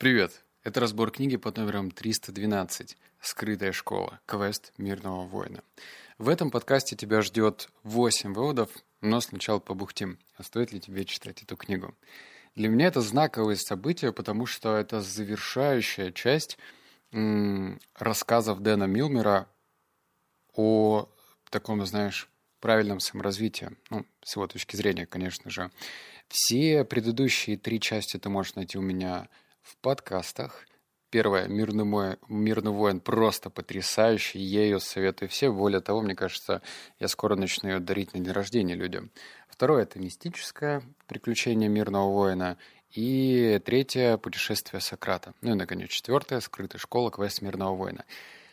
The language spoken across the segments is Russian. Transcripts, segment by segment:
Привет! Это разбор книги под номером 312 «Скрытая школа. Квест мирного воина». В этом подкасте тебя ждет 8 выводов, но сначала побухтим, а стоит ли тебе читать эту книгу. Для меня это знаковое событие, потому что это завершающая часть рассказов Дэна Милмера о таком, знаешь, правильном саморазвитии. Ну, с его точки зрения, конечно же. Все предыдущие три части ты можешь найти у меня в подкастах. Первое, «Мирный, мой, «Мирный воин» просто потрясающий, я ее советую всем. Более того, мне кажется, я скоро начну ее дарить на день рождения людям. Второе, это «Мистическое приключение мирного воина». И третье, «Путешествие Сократа». Ну и, наконец, четвертое, «Скрытая школа. Квест мирного воина».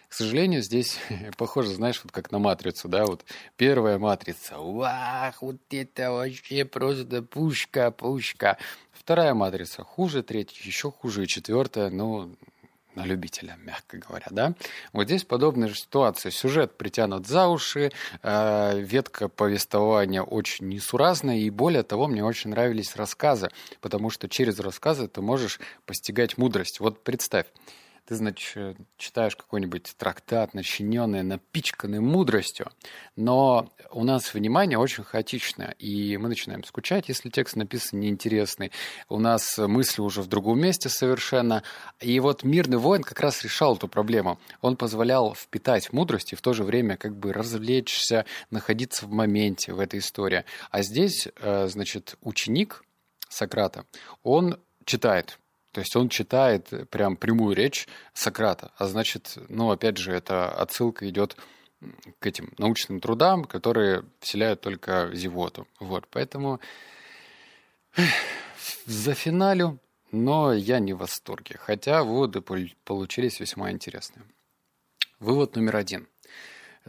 К сожалению, здесь похоже, знаешь, вот как на матрицу, да, вот первая матрица, вах, вот это вообще просто пушка, пушка. Вторая матрица хуже, третья еще хуже, и четвертая, ну, на любителя, мягко говоря, да. Вот здесь подобная же ситуация. Сюжет притянут за уши, э, ветка повествования очень несуразная, и более того, мне очень нравились рассказы, потому что через рассказы ты можешь постигать мудрость. Вот представь, ты, значит, читаешь какой-нибудь трактат, начиненный, напичканный мудростью, но у нас внимание очень хаотичное, и мы начинаем скучать, если текст написан неинтересный. У нас мысли уже в другом месте совершенно. И вот «Мирный воин» как раз решал эту проблему. Он позволял впитать мудрость и в то же время как бы развлечься, находиться в моменте в этой истории. А здесь, э, значит, ученик Сократа, он читает то есть он читает прям прямую речь Сократа. А значит, ну, опять же, эта отсылка идет к этим научным трудам, которые вселяют только зевоту. Вот, поэтому за финалю, но я не в восторге. Хотя выводы получились весьма интересные. Вывод номер один.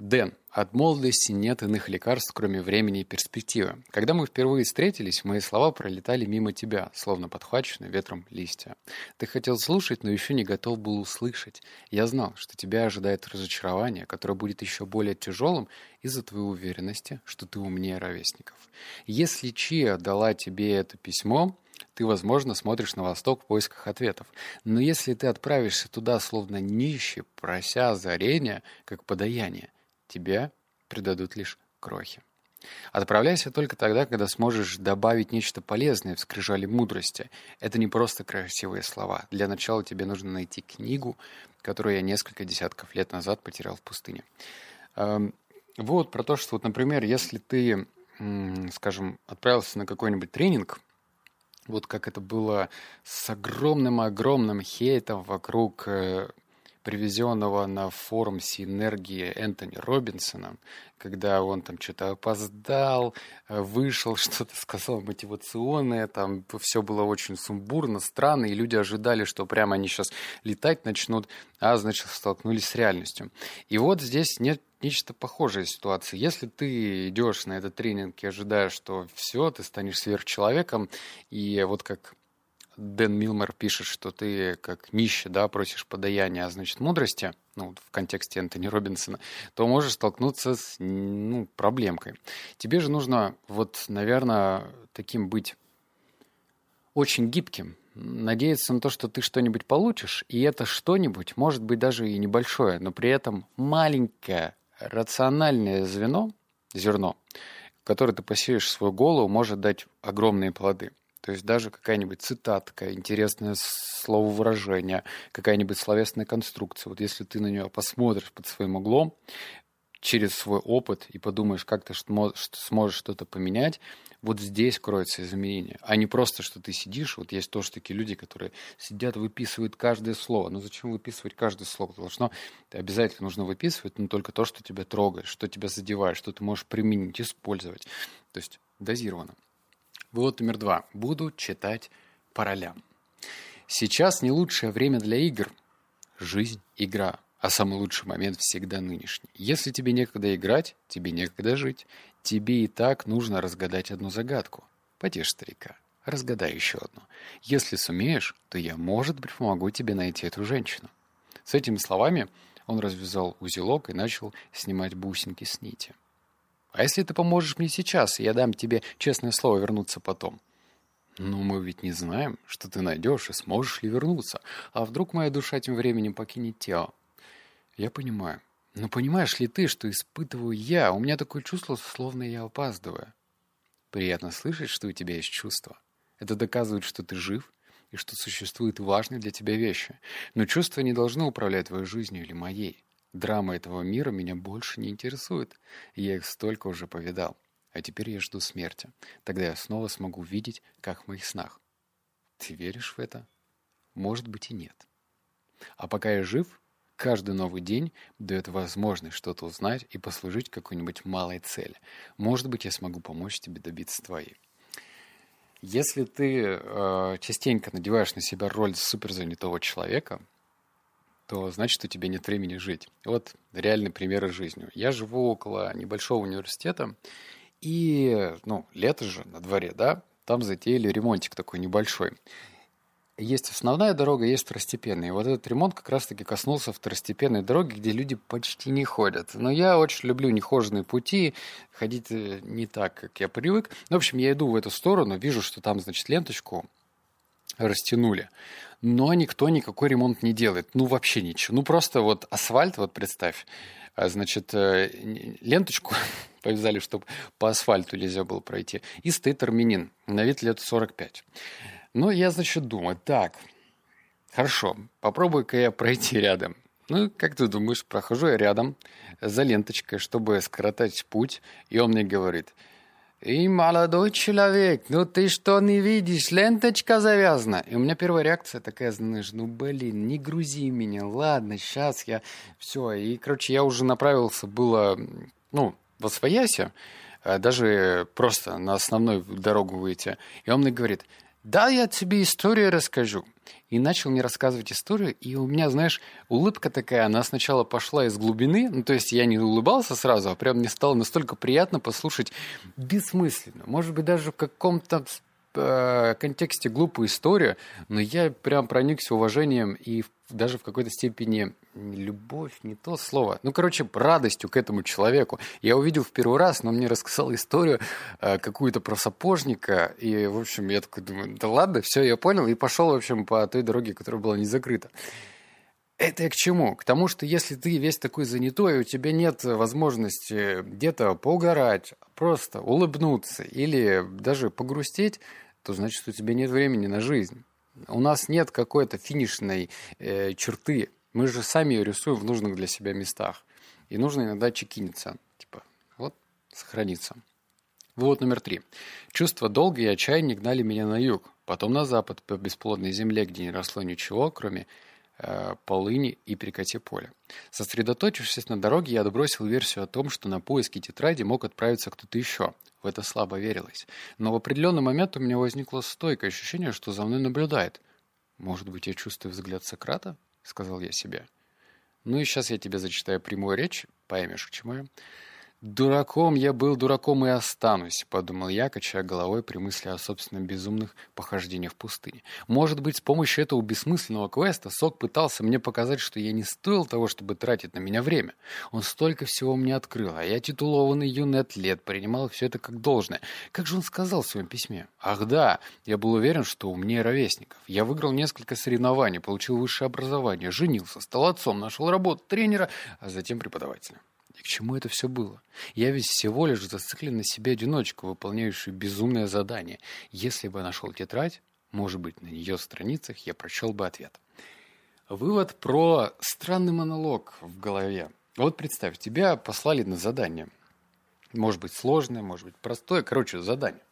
Дэн, от молодости нет иных лекарств, кроме времени и перспективы. Когда мы впервые встретились, мои слова пролетали мимо тебя, словно подхваченные ветром листья. Ты хотел слушать, но еще не готов был услышать. Я знал, что тебя ожидает разочарование, которое будет еще более тяжелым из-за твоей уверенности, что ты умнее ровесников. Если Чия дала тебе это письмо, ты, возможно, смотришь на восток в поисках ответов. Но если ты отправишься туда, словно нищий, прося озарения, как подаяние, тебя придадут лишь крохи. Отправляйся только тогда, когда сможешь добавить нечто полезное в скрижали мудрости. Это не просто красивые слова. Для начала тебе нужно найти книгу, которую я несколько десятков лет назад потерял в пустыне. Эм, вот про то, что, вот, например, если ты, скажем, отправился на какой-нибудь тренинг, вот как это было с огромным-огромным хейтом вокруг э, привезенного на форум синергии Энтони Робинсона, когда он там что-то опоздал, э, вышел, что-то сказал мотивационное, там все было очень сумбурно, странно, и люди ожидали, что прямо они сейчас летать начнут, а, значит, столкнулись с реальностью. И вот здесь нет нечто похожее ситуации. Если ты идешь на этот тренинг и ожидаешь, что все, ты станешь сверхчеловеком, и вот как Дэн Милмер пишет, что ты как нищий, да, просишь подаяния, а значит мудрости, ну, в контексте Энтони Робинсона, то можешь столкнуться с, ну, проблемкой. Тебе же нужно, вот, наверное, таким быть очень гибким, надеяться на то, что ты что-нибудь получишь, и это что-нибудь может быть даже и небольшое, но при этом маленькое рациональное звено, зерно, которое ты посеешь в свою голову, может дать огромные плоды. То есть даже какая-нибудь цитатка, интересное слововыражение, какая-нибудь словесная конструкция. Вот если ты на нее посмотришь под своим углом, через свой опыт и подумаешь, как ты сможешь что-то поменять, вот здесь кроется изменение, а не просто, что ты сидишь, вот есть тоже такие люди, которые сидят, выписывают каждое слово. Ну зачем выписывать каждое слово? Должно, обязательно нужно выписывать, но только то, что тебя трогает, что тебя задевает, что ты можешь применить, использовать. То есть дозированно. Вывод номер два. Буду читать по ролям. Сейчас не лучшее время для игр. Жизнь – игра, а самый лучший момент всегда нынешний. Если тебе некогда играть, тебе некогда жить. Тебе и так нужно разгадать одну загадку. Потешь старика, разгадай еще одну. Если сумеешь, то я, может быть, помогу тебе найти эту женщину. С этими словами он развязал узелок и начал снимать бусинки с нити. А если ты поможешь мне сейчас, я дам тебе честное слово вернуться потом. Но мы ведь не знаем, что ты найдешь и сможешь ли вернуться. А вдруг моя душа тем временем покинет тело? Я понимаю. Но понимаешь ли ты, что испытываю я? У меня такое чувство, словно я опаздываю. Приятно слышать, что у тебя есть чувства. Это доказывает, что ты жив и что существуют важные для тебя вещи. Но чувства не должны управлять твоей жизнью или моей. Драма этого мира меня больше не интересует. Я их столько уже повидал. А теперь я жду смерти. Тогда я снова смогу видеть, как в моих снах. Ты веришь в это? Может быть и нет. А пока я жив, каждый новый день дает возможность что-то узнать и послужить какой-нибудь малой цели. Может быть, я смогу помочь тебе добиться твоей. Если ты э, частенько надеваешь на себя роль суперзанятого человека, то значит, у тебя нет времени жить. Вот реальный пример из жизни. Я живу около небольшого университета, и, ну, лето же на дворе, да, там затеяли ремонтик такой небольшой. Есть основная дорога, есть второстепенная. И вот этот ремонт как раз-таки коснулся второстепенной дороги, где люди почти не ходят. Но я очень люблю нехоженные пути, ходить э, не так, как я привык. Ну, в общем, я иду в эту сторону, вижу, что там, значит, ленточку растянули. Но никто никакой ремонт не делает. Ну, вообще ничего. Ну, просто вот асфальт, вот представь, а, значит, э, ленточку повязали, чтобы по асфальту нельзя было пройти. И стоит армянин, на вид лет 45. Ну, я, значит, думаю, так, хорошо, попробуй-ка я пройти рядом. Ну, как ты думаешь, прохожу я рядом за ленточкой, чтобы скоротать путь, и он мне говорит – и молодой человек, ну ты что не видишь, ленточка завязана. И у меня первая реакция такая, знаешь, ну блин, не грузи меня, ладно, сейчас я... Все, и, короче, я уже направился было, ну, в Освоясе, э, даже просто на основную дорогу выйти. И он мне говорит, да, я тебе историю расскажу. И начал мне рассказывать историю, и у меня, знаешь, улыбка такая, она сначала пошла из глубины, ну, то есть я не улыбался сразу, а прям мне стало настолько приятно послушать бессмысленно, может быть, даже в каком-то э, контексте глупую историю, но я прям проникся уважением и даже в какой-то степени любовь, не то слово. Ну, короче, радостью к этому человеку. Я увидел в первый раз, но он мне рассказал историю э, какую-то про сапожника. И, в общем, я такой думаю, да ладно, все, я понял. И пошел, в общем, по той дороге, которая была не закрыта. Это я к чему? К тому, что если ты весь такой занятой, у тебя нет возможности где-то поугарать, просто улыбнуться или даже погрустить, то значит, у тебя нет времени на жизнь. У нас нет какой-то финишной э, черты. Мы же сами ее рисуем в нужных для себя местах. И нужно иногда чекиниться. Типа, вот, сохраниться. Вывод номер три. Чувство долга и отчаяния гнали меня на юг, потом на запад, по бесплодной земле, где не росло ничего, кроме полыни и перекати поля. Сосредоточившись на дороге, я отбросил версию о том, что на поиски тетради мог отправиться кто-то еще. В это слабо верилось. Но в определенный момент у меня возникло стойкое ощущение, что за мной наблюдает. «Может быть, я чувствую взгляд Сократа?» — сказал я себе. «Ну и сейчас я тебе зачитаю прямую речь, поймешь, к чему я». «Дураком я был, дураком и останусь», — подумал я, качая головой при мысли о собственных безумных похождениях в пустыне. «Может быть, с помощью этого бессмысленного квеста Сок пытался мне показать, что я не стоил того, чтобы тратить на меня время. Он столько всего мне открыл, а я титулованный юный атлет, принимал все это как должное. Как же он сказал в своем письме? Ах да, я был уверен, что умнее ровесников. Я выиграл несколько соревнований, получил высшее образование, женился, стал отцом, нашел работу тренера, а затем преподавателя. И к чему это все было? Я ведь всего лишь зациклен на себе одиночку, выполняющую безумное задание. Если бы нашел тетрадь, может быть, на ее страницах я прочел бы ответ. Вывод про странный монолог в голове. Вот представь, тебя послали на задание. Может быть сложное, может быть простое. Короче, задание.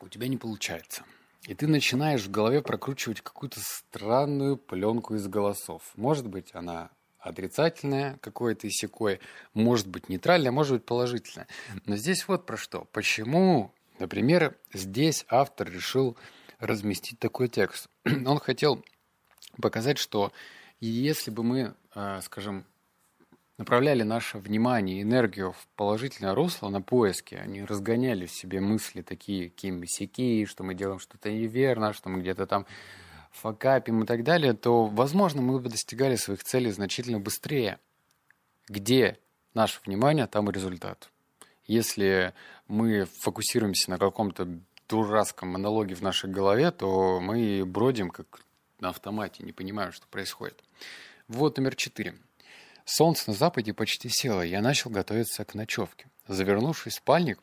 У тебя не получается. И ты начинаешь в голове прокручивать какую-то странную пленку из голосов. Может быть, она отрицательное какое-то иссякое, может быть нейтральное, может быть положительное. Но здесь вот про что. Почему, например, здесь автор решил разместить такой текст. Он хотел показать, что если бы мы, а, скажем, направляли наше внимание и энергию в положительное русло на поиски, они разгоняли в себе мысли такие, какие мы сяки, что мы делаем что-то неверно, что мы где-то там факапим и так далее, то, возможно, мы бы достигали своих целей значительно быстрее. Где наше внимание, там и результат. Если мы фокусируемся на каком-то дурацком монологе в нашей голове, то мы бродим как на автомате, не понимаем, что происходит. Вот номер четыре. Солнце на западе почти село, я начал готовиться к ночевке. Завернувшись в спальник,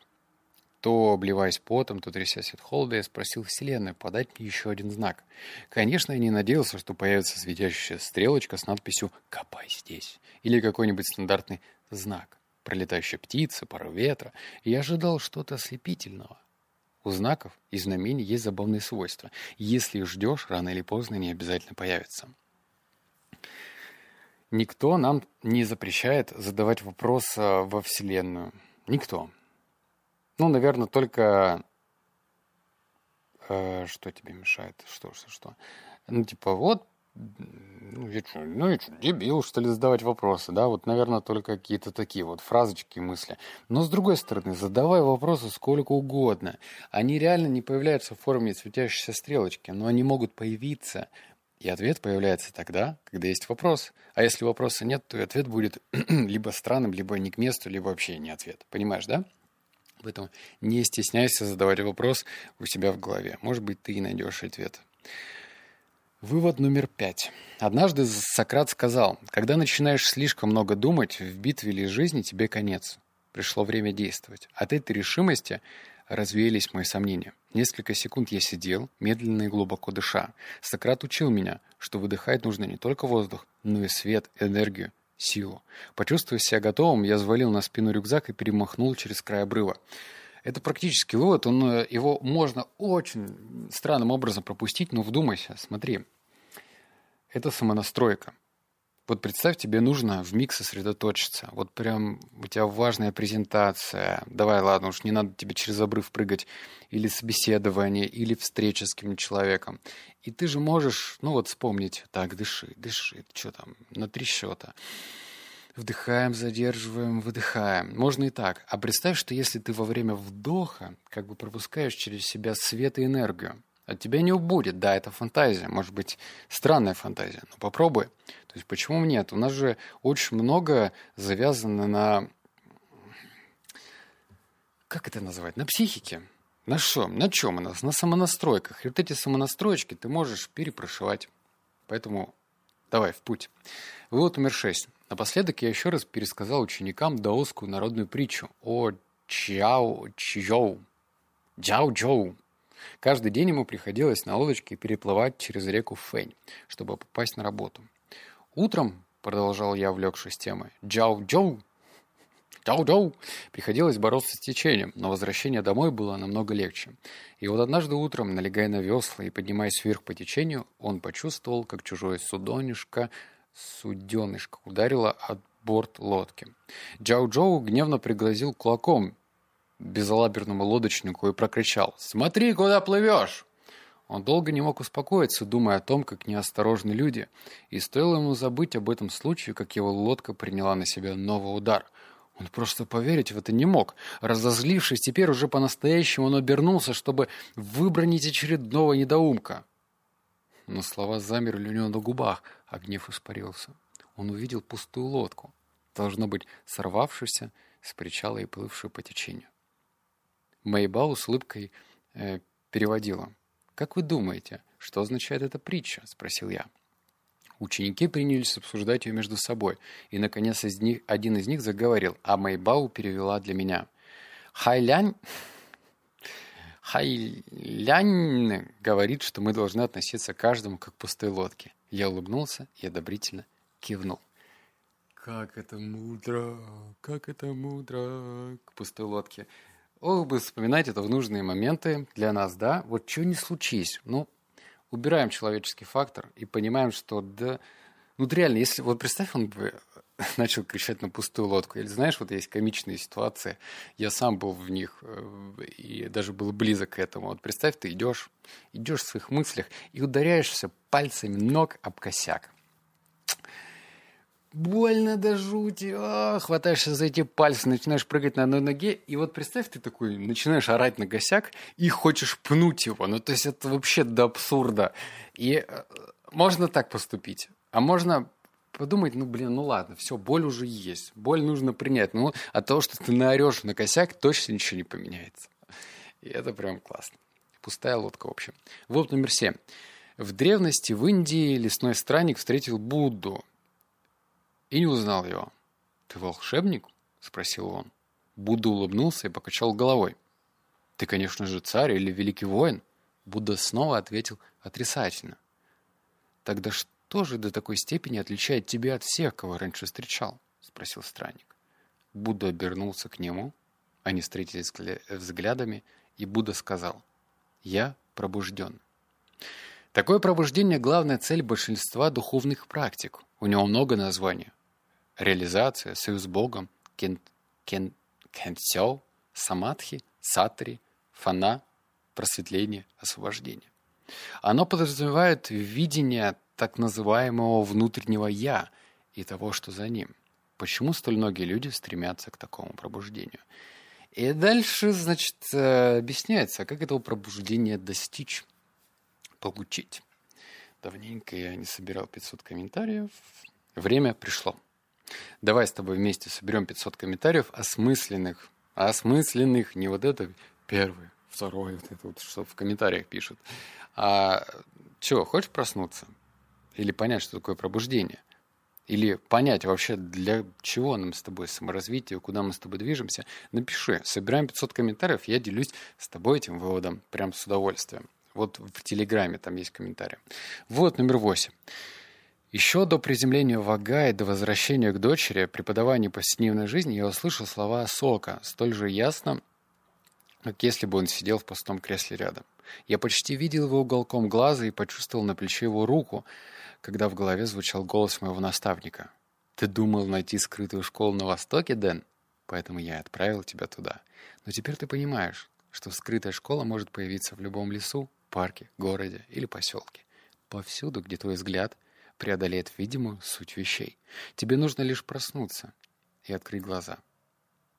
то, обливаясь потом, то трясясь от холода, я спросил Вселенную подать мне еще один знак. Конечно, я не надеялся, что появится светящаяся стрелочка с надписью «Копай здесь» или какой-нибудь стандартный знак. Пролетающая птица, пару ветра. Я ожидал что-то ослепительного. У знаков и знамений есть забавные свойства. Если ждешь, рано или поздно они обязательно появятся. Никто нам не запрещает задавать вопрос во Вселенную. Никто. Ну, наверное, только... Э, что тебе мешает? Что, что, что? Ну, типа, вот, ну, я что, ну, я что, дебил, что ли, задавать вопросы, да? Вот, наверное, только какие-то такие вот фразочки, мысли. Но, с другой стороны, задавай вопросы сколько угодно. Они реально не появляются в форме светящейся стрелочки, но они могут появиться. И ответ появляется тогда, когда есть вопрос. А если вопроса нет, то и ответ будет либо странным, либо не к месту, либо вообще не ответ. Понимаешь, да? Поэтому не стесняйся задавать вопрос у себя в голове. Может быть, ты и найдешь ответ. Вывод номер пять. Однажды Сократ сказал, когда начинаешь слишком много думать, в битве или жизни тебе конец. Пришло время действовать. От этой решимости развеялись мои сомнения. Несколько секунд я сидел, медленно и глубоко дыша. Сократ учил меня, что выдыхать нужно не только воздух, но и свет, энергию, силу. Почувствовав себя готовым, я завалил на спину рюкзак и перемахнул через край обрыва. Это практически вывод, он, э, его можно очень странным образом пропустить, но вдумайся, смотри. Это самонастройка. Вот представь, тебе нужно в миг сосредоточиться. Вот прям у тебя важная презентация. Давай, ладно, уж не надо тебе через обрыв прыгать. Или собеседование, или встреча с каким-нибудь человеком. И ты же можешь, ну вот вспомнить, так, дыши, дыши, что там, на три счета. Вдыхаем, задерживаем, выдыхаем. Можно и так. А представь, что если ты во время вдоха как бы пропускаешь через себя свет и энергию, от тебя не убудет. Да, это фантазия, может быть, странная фантазия, но попробуй. То есть почему нет? У нас же очень много завязано на... Как это называть? На психике. На что? На чем у нас? На самонастройках. И вот эти самонастроечки ты можешь перепрошивать. Поэтому давай, в путь. Вывод номер шесть. Напоследок я еще раз пересказал ученикам даосскую народную притчу о Чао Чжоу. Джао Джоу. Каждый день ему приходилось на лодочке переплывать через реку Фэнь, чтобы попасть на работу. Утром, продолжал я, увлекшись темой, Джао Джоу Джоу-Джоу! Приходилось бороться с течением, но возвращение домой было намного легче. И вот однажды утром, налегая на весла и поднимаясь вверх по течению, он почувствовал, как чужое судонышко, суденышко ударило от борт лодки. Джао-Джоу гневно пригрозил кулаком безалаберному лодочнику и прокричал «Смотри, куда плывешь!» Он долго не мог успокоиться, думая о том, как неосторожны люди, и стоило ему забыть об этом случае, как его лодка приняла на себя новый удар. Он просто поверить в это не мог. Разозлившись, теперь уже по-настоящему он обернулся, чтобы выбронить очередного недоумка. Но слова замерли у него на губах, а гнев испарился. Он увидел пустую лодку, должно быть, сорвавшуюся с причала и плывшую по течению. Мэйбау с улыбкой э, переводила. «Как вы думаете, что означает эта притча?» – спросил я. Ученики принялись обсуждать ее между собой, и, наконец, из них, один из них заговорил, а Мэйбау перевела для меня. «Хайлянь...» Хайлянь говорит, что мы должны относиться к каждому как к пустой лодке. Я улыбнулся и одобрительно кивнул. Как это мудро, как это мудро к пустой лодке. Ох бы вспоминать это в нужные моменты для нас, да? Вот что не случись. Ну, убираем человеческий фактор и понимаем, что да... Ну, реально, если... Вот представь, он бы начал кричать на пустую лодку. Или знаешь, вот есть комичные ситуации, я сам был в них э, и даже был близок к этому. Вот представь, ты идешь, идешь в своих мыслях и ударяешься пальцами ног об косяк больно до жути, а, хватаешься за эти пальцы, начинаешь прыгать на одной ноге, и вот представь, ты такой начинаешь орать на косяк и хочешь пнуть его, ну то есть это вообще до абсурда. И э, можно так поступить, а можно подумать, ну блин, ну ладно, все, боль уже есть, боль нужно принять, ну от того, что ты наорешь на косяк, точно ничего не поменяется. И это прям классно. Пустая лодка, в общем. Вот номер семь. В древности в Индии лесной странник встретил Будду и не узнал его. «Ты волшебник?» — спросил он. Будда улыбнулся и покачал головой. «Ты, конечно же, царь или великий воин?» Будда снова ответил отрицательно. «Тогда что же до такой степени отличает тебя от всех, кого раньше встречал?» — спросил странник. Будда обернулся к нему, они встретились взглядами, и Будда сказал, «Я пробужден». Такое пробуждение – главная цель большинства духовных практик. У него много названий. Реализация, союз с Богом, кен, кен, кенсё, самадхи, сатри, фана, просветление, освобождение. Оно подразумевает видение так называемого внутреннего «я» и того, что за ним. Почему столь многие люди стремятся к такому пробуждению? И дальше, значит, э, объясняется, как этого пробуждения достичь получить. Давненько я не собирал 500 комментариев. Время пришло. Давай с тобой вместе соберем 500 комментариев осмысленных. Осмысленных, не вот это первый, второй, вот это вот, что в комментариях пишут. А что, хочешь проснуться? Или понять, что такое пробуждение? Или понять вообще, для чего нам с тобой саморазвитие, куда мы с тобой движемся, напиши. Собираем 500 комментариев, я делюсь с тобой этим выводом прям с удовольствием. Вот в Телеграме там есть комментарий. Вот номер восемь. Еще до приземления в Агай, до возвращения к дочери, преподавания повседневной жизни, я услышал слова Сока, столь же ясно, как если бы он сидел в пустом кресле рядом. Я почти видел его уголком глаза и почувствовал на плече его руку, когда в голове звучал голос моего наставника. «Ты думал найти скрытую школу на Востоке, Дэн? Поэтому я отправил тебя туда. Но теперь ты понимаешь, что скрытая школа может появиться в любом лесу, парке, городе или поселке. Повсюду, где твой взгляд преодолеет видимую суть вещей. Тебе нужно лишь проснуться и открыть глаза.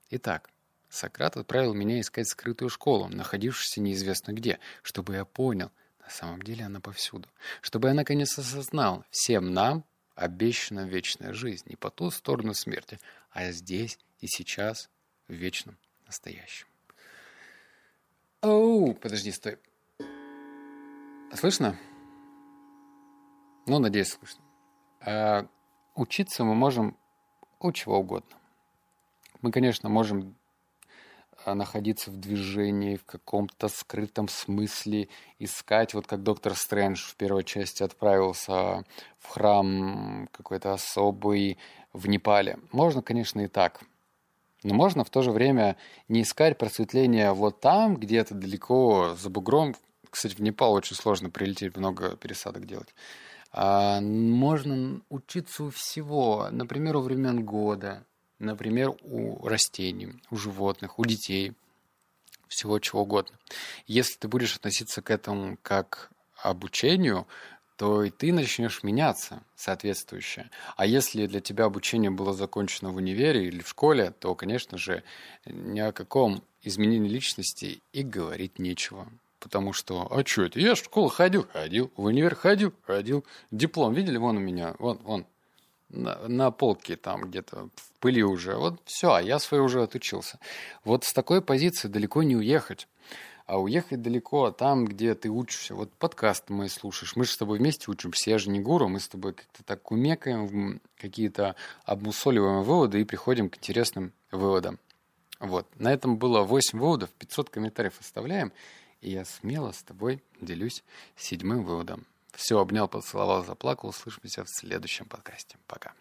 Итак, Сократ отправил меня искать скрытую школу, находившуюся неизвестно где, чтобы я понял, на самом деле она повсюду. Чтобы я наконец осознал, всем нам обещана вечная жизнь не по ту сторону смерти, а здесь и сейчас, в вечном настоящем. Оу, подожди, стой. Слышно? Ну, надеюсь, слышно. А, учиться мы можем у чего угодно. Мы, конечно, можем а, находиться в движении, в каком-то скрытом смысле, искать, вот как доктор Стрэндж в первой части отправился в храм какой-то особый в Непале. Можно, конечно, и так. Но можно в то же время не искать просветления вот там, где-то далеко за бугром, кстати, в Непал очень сложно прилететь, много пересадок делать. А можно учиться у всего, например, у времен года, например, у растений, у животных, у детей, всего чего угодно. Если ты будешь относиться к этому как обучению, то и ты начнешь меняться соответствующе. А если для тебя обучение было закончено в универе или в школе, то, конечно же, ни о каком изменении личности и говорить нечего потому что, а что это? Я в школу ходил, ходил, в универ ходил, ходил. Диплом видели? Вон у меня, вон, вон, на, на полке там где-то в пыли уже. Вот все, а я свой уже отучился. Вот с такой позиции далеко не уехать. А уехать далеко там, где ты учишься. Вот подкаст мы слушаешь. Мы же с тобой вместе учимся. Я же не гуру. Мы с тобой как-то так кумекаем, какие-то обмусоливаем выводы и приходим к интересным выводам. Вот. На этом было 8 выводов. 500 комментариев оставляем. Я смело с тобой делюсь седьмым выводом. Все, обнял, поцеловал, заплакал. Услышимся в следующем подкасте. Пока.